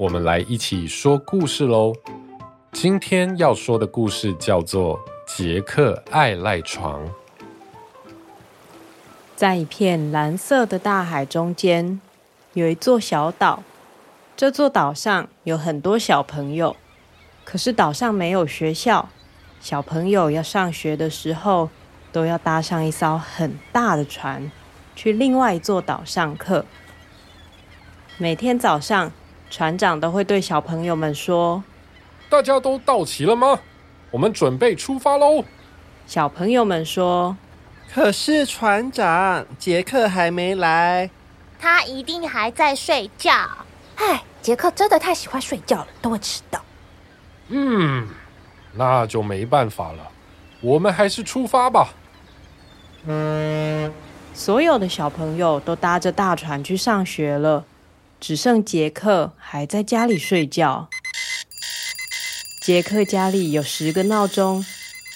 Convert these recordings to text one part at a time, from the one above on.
我们来一起说故事喽！今天要说的故事叫做《杰克爱赖床》。在一片蓝色的大海中间，有一座小岛。这座岛上有很多小朋友，可是岛上没有学校。小朋友要上学的时候，都要搭上一艘很大的船，去另外一座岛上课。每天早上，船长都会对小朋友们说：“大家都到齐了吗？我们准备出发喽！”小朋友们说：“可是船长，杰克还没来，他一定还在睡觉。”唉，杰克真的太喜欢睡觉了，都会迟到。嗯，那就没办法了，我们还是出发吧。嗯，所有的小朋友都搭着大船去上学了。只剩杰克还在家里睡觉。杰克家里有十个闹钟，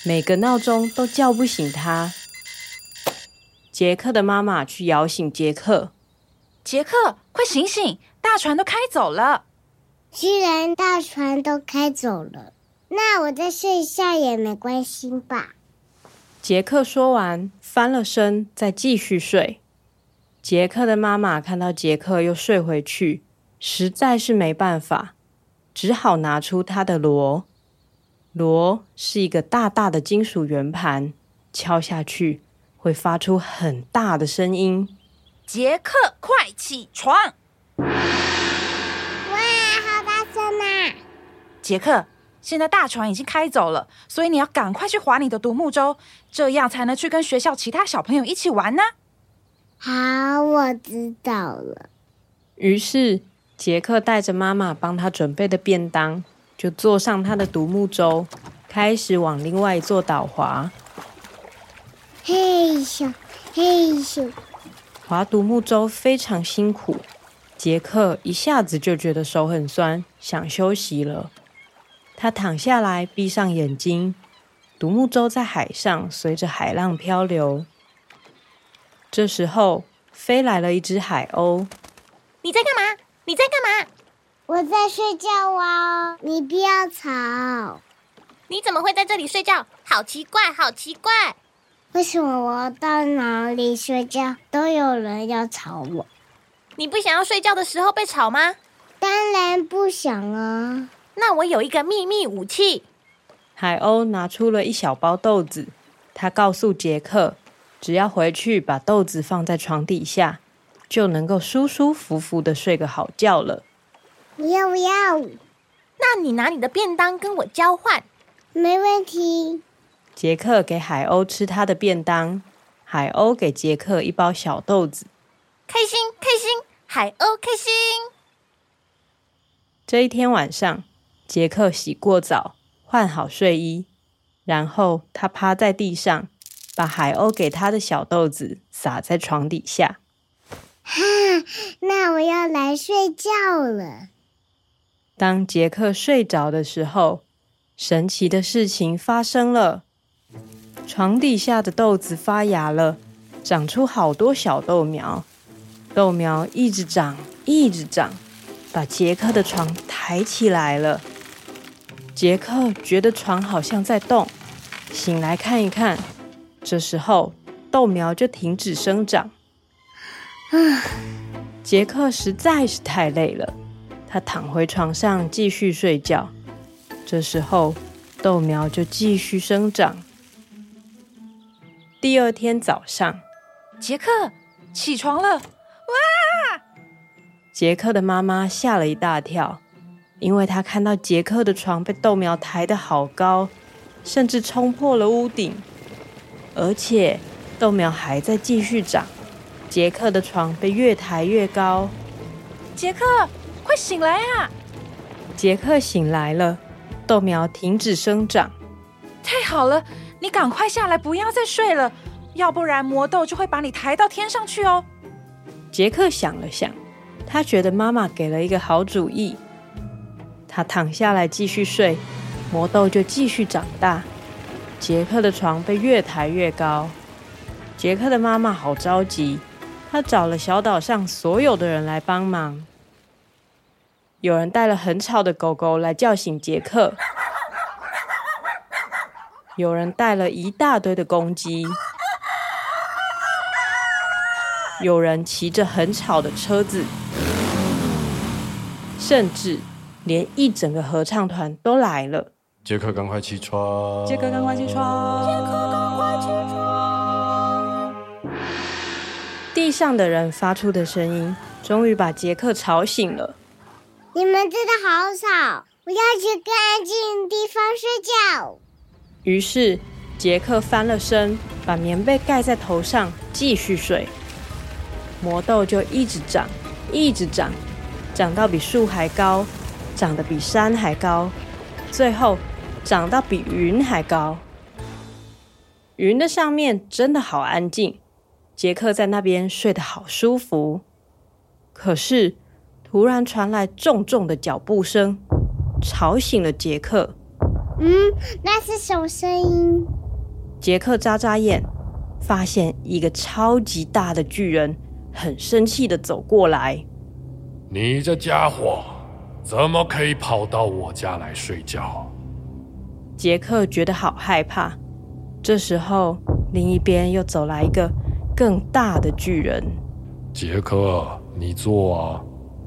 每个闹钟都叫不醒他。杰克的妈妈去摇醒杰克：“杰克，快醒醒！大船都开走了。”既然大船都开走了，那我再睡一下也没关系吧？杰克说完，翻了身，再继续睡。杰克的妈妈看到杰克又睡回去，实在是没办法，只好拿出他的锣。锣是一个大大的金属圆盘，敲下去会发出很大的声音。杰克，快起床！哇，好大声啊！杰克，现在大船已经开走了，所以你要赶快去划你的独木舟，这样才能去跟学校其他小朋友一起玩呢。好，我知道了。于是，杰克带着妈妈帮他准备的便当，就坐上他的独木舟，开始往另外一座岛滑。嘿咻，嘿咻，划独木舟非常辛苦，杰克一下子就觉得手很酸，想休息了。他躺下来，闭上眼睛，独木舟在海上随着海浪漂流。这时候，飞来了一只海鸥。你在干嘛？你在干嘛？我在睡觉啊！你不要吵。你怎么会在这里睡觉？好奇怪，好奇怪！为什么我到哪里睡觉都有人要吵我？你不想要睡觉的时候被吵吗？当然不想啊！那我有一个秘密武器。海鸥拿出了一小包豆子，他告诉杰克。只要回去把豆子放在床底下，就能够舒舒服服的睡个好觉了。不要不要！那你拿你的便当跟我交换。没问题。杰克给海鸥吃他的便当，海鸥给杰克一包小豆子。开心开心，海鸥开心。这一天晚上，杰克洗过澡，换好睡衣，然后他趴在地上。把海鸥给他的小豆子撒在床底下。哈，那我要来睡觉了。当杰克睡着的时候，神奇的事情发生了。床底下的豆子发芽了，长出好多小豆苗。豆苗一直长，一直长，把杰克的床抬起来了。杰克觉得床好像在动，醒来看一看。这时候，豆苗就停止生长。啊，杰克实在是太累了，他躺回床上继续睡觉。这时候，豆苗就继续生长。第二天早上，杰克起床了！哇！杰克的妈妈吓了一大跳，因为她看到杰克的床被豆苗抬得好高，甚至冲破了屋顶。而且豆苗还在继续长，杰克的床被越抬越高。杰克，快醒来啊！杰克醒来了，豆苗停止生长。太好了，你赶快下来，不要再睡了，要不然魔豆就会把你抬到天上去哦。杰克想了想，他觉得妈妈给了一个好主意。他躺下来继续睡，魔豆就继续长大。杰克的床被越抬越高。杰克的妈妈好着急，她找了小岛上所有的人来帮忙。有人带了很吵的狗狗来叫醒杰克，有人带了一大堆的公鸡，有人骑着很吵的车子，甚至连一整个合唱团都来了。杰克，赶快起床！杰克，赶快起床！杰克，赶快起床！地上的人发出的声音，终于把杰克吵醒了。你们真的好吵！我要去更安静的地方睡觉。于是杰克翻了身，把棉被盖在头上，继续睡。魔豆就一直长，一直长，长到比树还高，长得比山还高，最后长到比云还高。云的上面真的好安静，杰克在那边睡得好舒服。可是。突然传来重重的脚步声，吵醒了杰克。嗯，那是什么声音？杰克眨眨眼，发现一个超级大的巨人很生气的走过来。你这家伙怎么可以跑到我家来睡觉？杰克觉得好害怕。这时候，另一边又走来一个更大的巨人。杰克，你坐啊。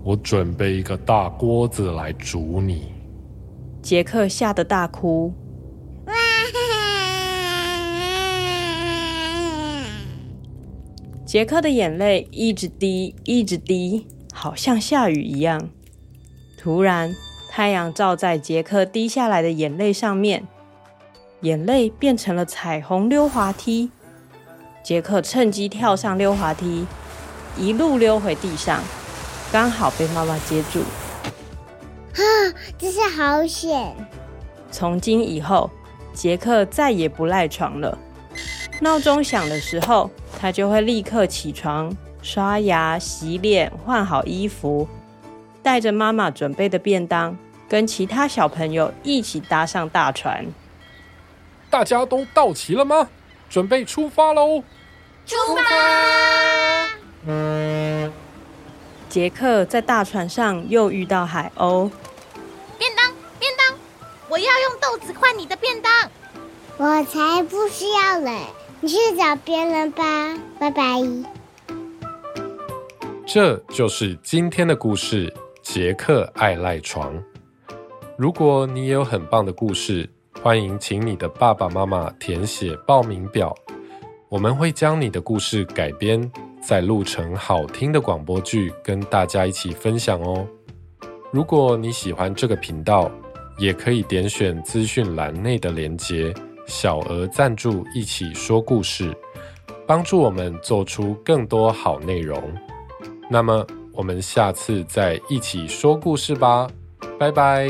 我准备一个大锅子来煮你。杰克吓得大哭。杰克的眼泪一直滴，一直滴，好像下雨一样。突然，太阳照在杰克滴下来的眼泪上面，眼泪变成了彩虹溜滑梯。杰克趁机跳上溜滑梯，一路溜回地上。刚好被妈妈接住，啊，真是好险！从今以后，杰克再也不赖床了。闹钟响的时候，他就会立刻起床，刷牙、洗脸、换好衣服，带着妈妈准备的便当，跟其他小朋友一起搭上大船。大家都到齐了吗？准备出发喽！出发！嗯。杰克在大船上又遇到海鸥。便当，便当，我要用豆子换你的便当。我才不需要嘞，你去找别人吧，拜拜。这就是今天的故事《杰克爱赖床》。如果你也有很棒的故事，欢迎请你的爸爸妈妈填写报名表，我们会将你的故事改编。再录成好听的广播剧，跟大家一起分享哦。如果你喜欢这个频道，也可以点选资讯栏内的连结，小额赞助，一起说故事，帮助我们做出更多好内容。那么，我们下次再一起说故事吧，拜拜，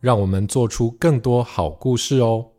让我们做出更多好故事哦。